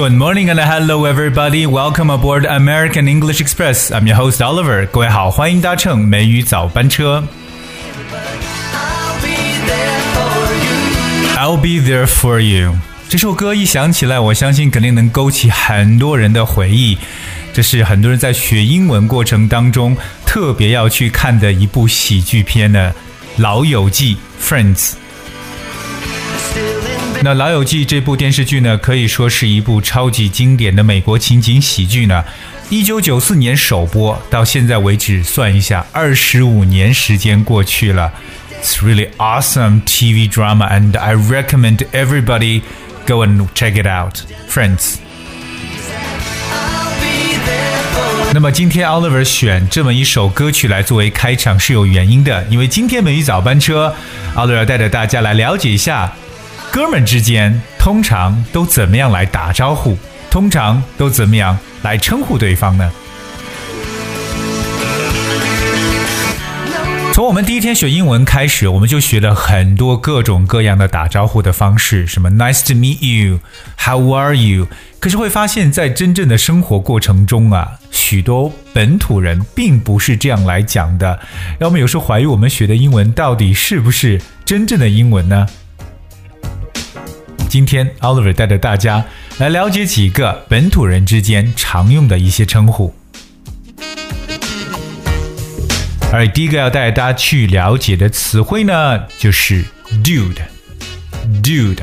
Good morning and hello everybody. Welcome aboard American English Express. I'm your host Oliver. 各位好，欢迎搭乘美语早班车。 I'll be there for you. I'll be there for you。这首歌一响起来，我相信肯定能勾起很多人的回忆。这是很多人在学英文过程当中特别要去看的一部喜剧片呢，《老友记》（Friends）。 那《老友记》这部电视剧呢，可以说是一部超级经典的美国情景喜剧呢。一九九四年首播，到现在为止，算一下，二十五年时间过去了。It's really awesome TV drama, and I recommend everybody go and check it out, friends. 那么今天 Oliver 选这么一首歌曲来作为开场是有原因的，因为今天没语早班车，Oliver 带着大家来了解一下哥们之间通常都怎么样来打招呼，通常都怎么样来称呼对方呢？从我们第一天学英文开始，我们就学了很多各种各样的打招呼的方式，什么 Nice to meet you，How are you？可是会发现，在真正的生活过程中啊，许多本土人并不是这样来讲的，让我们有时候怀疑我们学的英文到底是不是真正的英文呢？今天 Oliver 带着大家来了解几个本土人之间常用的一些称呼。而第一个要带大家去了解的词汇呢，就是 dude，dude，d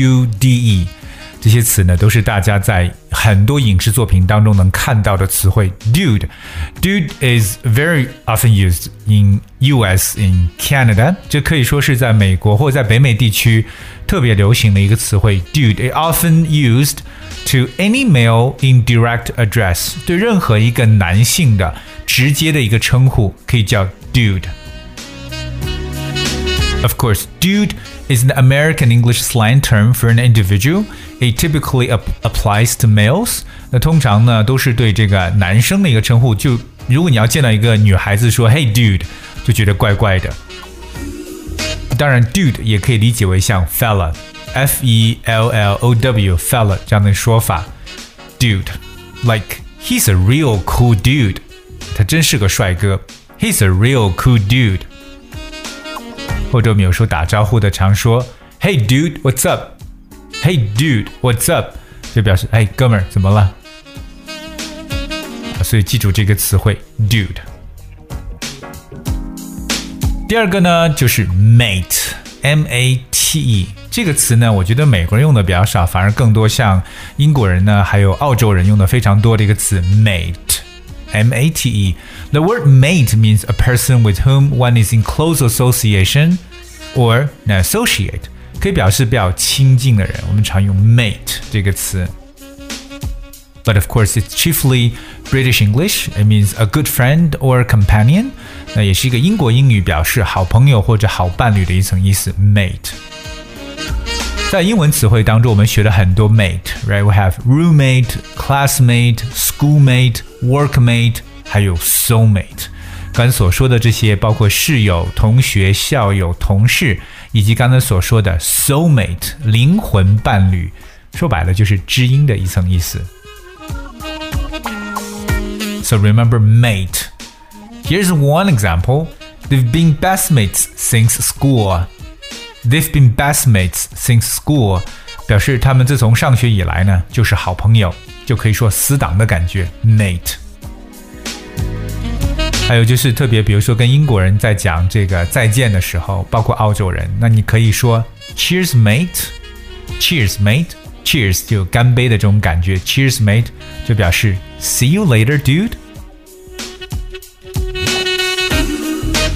u d e，这些词呢都是大家在很多影视作品当中能看到的词汇。dude，dude is very often used in U.S. in Canada，这可以说是在美国或者在北美地区特别流行的一个词汇。dude，it often used to any male in direct address，对任何一个男性的直接的一个称呼可以叫 dude。Of course, dude is an American English slang term for an individual. It typically ap- applies to males. 那通常呢都是对这个男生的一个称呼。就如果你要见到一个女孩子说 “Hey dude”，就觉得怪怪的。当然，dude 也可以理解为像 fella，f e l l o w fella 这样的说法。Dude，like he's a real cool dude，他真是个帅哥。He's a real cool dude。 或者我们有时候打招呼的常说 “Hey dude, what's up? Hey dude, what's up?” 就表示“哎，哥们儿，怎么了？”所以记住这个词汇 “dude”。第二个呢，就是 mate，m a t e 这个词呢，我觉得美国人用的比较少，反而更多像英国人呢，还有澳洲人用的非常多的一个词 mate。M A T E. The word mate means a person with whom one is in close association or an associate，可以表示比较亲近的人。我们常用 mate 这个词。But of course, it's chiefly British English. It means a good friend or companion. 那也是一个英国英语，表示好朋友或者好伴侣的一层意思。Mate。在英文词汇当中，我们学了很多 mate，right？We have roommate, classmate, schoolmate, workmate， 还有 soulmate。刚才所说的这些，包括室友、同学、校友、同事，以及刚才所说的 soulmate 灵魂伴侣，说白了就是知音的一层意思。So remember mate. Here's one example. They've been best mates since school. They've been best mates since school，表示他们自从上学以来呢就是好朋友，就可以说死党的感觉，mate。 还有就是特别，比如说跟英国人在讲这个再见的时候，包括澳洲人，那你可以说 Cheers mate，Cheers mate，Cheers 就干杯的这种感觉，Cheers mate 就表示 See you later dude。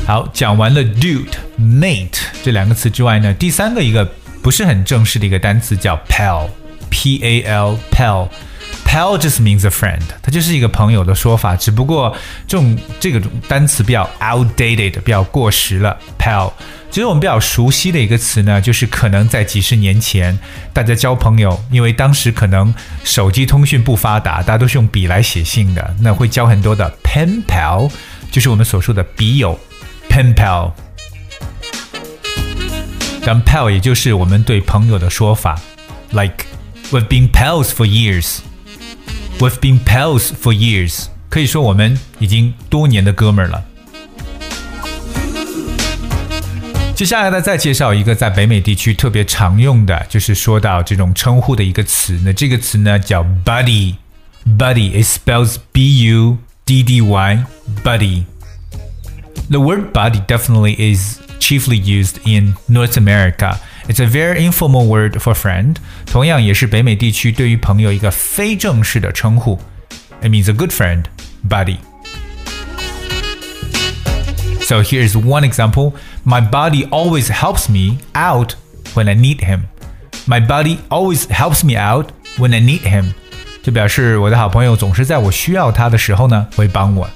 好，讲完了 dude、mate 这两个词之外呢，第三个一个不是很正式的一个单词叫 pal，p a l pal。Pal just means a friend，它就是一个朋友的说法，只不过这种这个单词比较 outdated，比较过时了。Pal，其实我们比较熟悉的一个词呢，就是可能在几十年前，大家交朋友，因为当时可能手机通讯不发达，大家都是用笔来写信的，那会交很多的 pen pal，就是我们所说的笔友 pen pal。但 pal 也就是我们对朋友的说法，like we've been pals for years。We've been pals for years，可以说我们已经多年的哥们儿了。接下来呢，再介绍一个在北美地区特别常用的，就是说到这种称呼的一个词。那这个词呢叫 buddy。Buddy it spells B-U D-D-Y. Buddy. The word buddy definitely is chiefly used in North America. It's a very informal word for friend. 同样也是北美地区对于朋友一个非正式的称呼。It means a good friend, buddy. So here's one example. My buddy always helps me out when I need him. My buddy always helps me out when I need him. 就表示我的好朋友总是在我需要他的时候呢会帮我。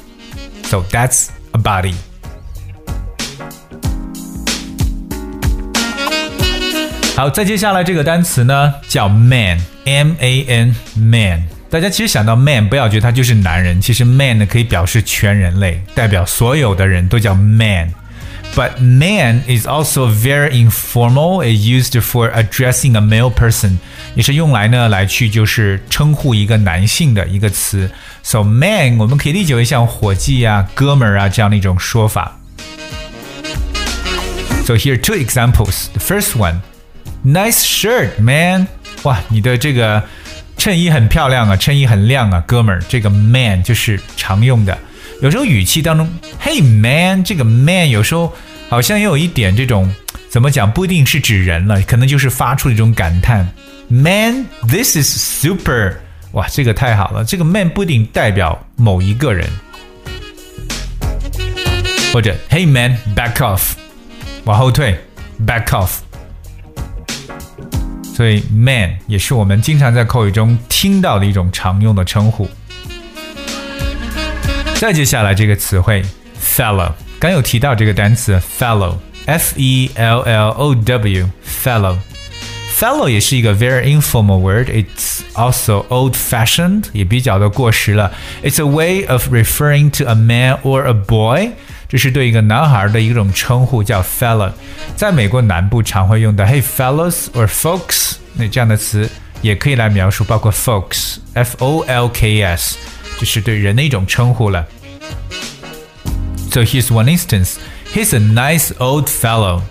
So that's a buddy. 好，再接下来这个单词呢叫 man，m a n man。大家其实想到 man，不要觉得他就是男人，其实 man 呢可以表示全人类，代表所有的人都叫 man。But man is also very informal. It's used for addressing a male person，也是用来呢来去就是称呼一个男性的一个词。So man，我们可以理解为像伙计啊、哥们儿啊这样的一种说法。So here are two examples. The first one, Nice shirt, man. 哇，你的这个衬衣很漂亮啊，衬衣很亮啊，哥们儿。这个 man 就是常用的。有时候语气当中，Hey man，这个 man 有时候好像也有一点这种怎么讲，不一定是指人了，可能就是发出一种感叹，Man，this is super，哇，这个太好了。这个 man 不一定代表某一个人，或者 Hey man，back off，往后退，back off。所以 man 也是我们经常在口语中听到的一种常用的称呼。再接下来这个词汇 fellow，刚有提到这个单词 fellow，f e l l o w，fellow。fellow 也是一个 very informal word. It's also old-fashioned，也比较的过时了。It's a way of referring to a man or a boy， 这是对一个男孩的一种称呼，叫 fellow。在美国南部常会用的 Hey fellows or folks，那这样的词也可以来描述，包括 folks，f o l k s。就是对人的一种称呼了。So here's one instance. He's a nice old fellow.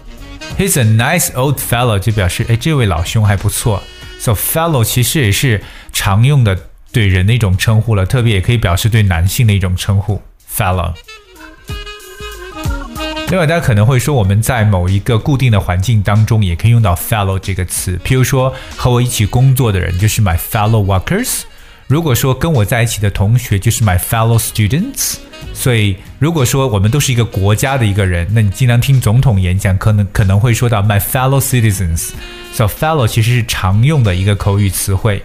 He's a nice old fellow 就表示哎这位老兄还不错。So fellow 其实也是常用的对人的一种称呼了，特别也可以表示对男性的一种称呼。Fellow。 另外，大家可能会说，我们在某一个固定的环境当中，也可以用到 fellow 这个词。譬如说，和我一起工作的人就是 my fellow workers。如果说跟我在一起的同学就是 my fellow students，所以如果说我们都是一个国家的一个人，那你经常听总统演讲，可能可能会说到 my fellow citizens。So fellow 其实是常用的一个口语词汇。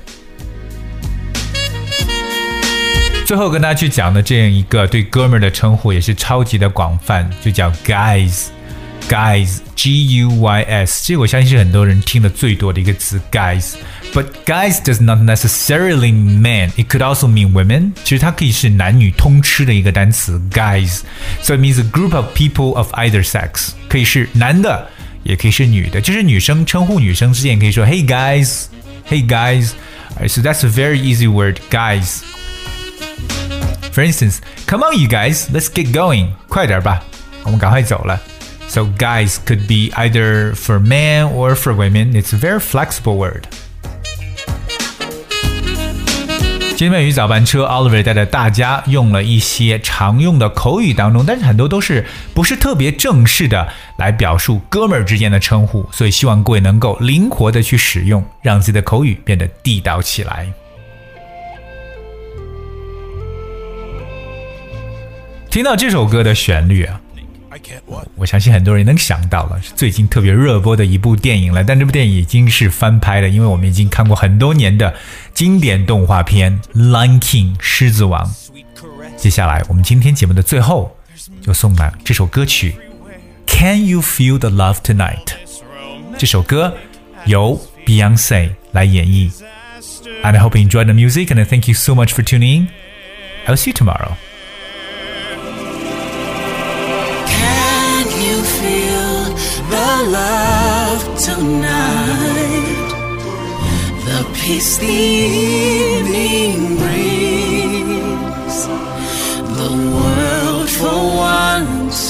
最后跟大家去讲的这样一个对哥们儿的称呼也是超级的广泛，就叫 guys。Guys, G U Y S，这个我相信是很多人听的最多的一个词，guys。But guys does not necessarily mean it could also mean women。其实它可以是男女通吃的一个单词，guys。So it means a group of people of either sex，可以是男的，也可以是女的。就是女生称呼女生之间可以说 Hey guys，Hey guys。So that's a very easy word, guys. For instance, come on you guys, let's get going. 快点吧，我们赶快走了。so guys could be either for men or for women. It's a very flexible word. 今天美语早班车，Oliver 带着大家用了一些常用的口语当中，但是很多都是不是特别正式的来表述哥们儿之间的称呼，所以希望各位能够灵活的去使用，让自己的口语变得地道起来。 听到这首歌的旋律啊。我相信很多人能想到了，是最近特别热播的一部电影了。但这部电影已经是翻拍了，因为我们已经看过很多年的经典动画片《Lion King》狮子王。接下来，我们今天节目的最后就送来这首歌曲《Can You Feel the Love Tonight》。这首歌由 Beyonce 来演绎。And I hope you enjoyed the music, and I thank you so much for tuning in. I'll see you tomorrow. Love tonight. The peace the evening brings. The world for once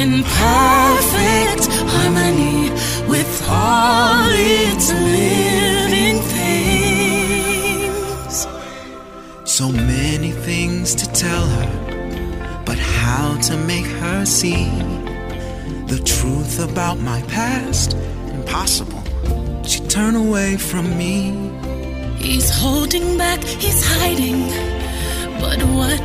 in perfect harmony with all its living things. So many things to tell her, but how to make her see the truth about my past? Impossible. She turned away from me. He's holding back, he's hiding. But what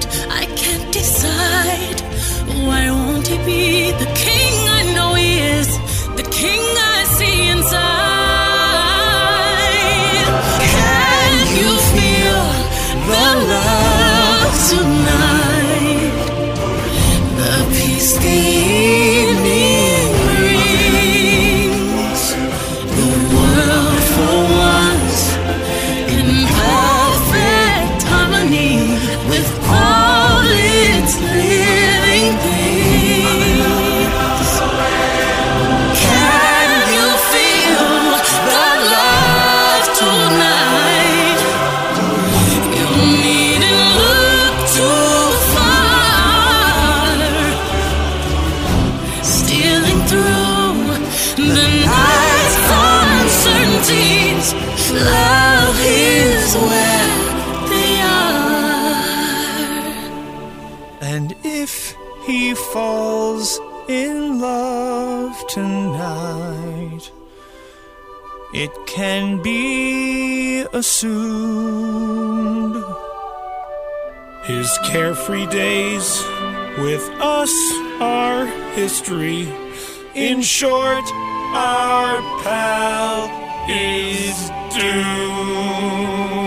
it can be assumed his carefree days with us are history. In short, our pal is doomed.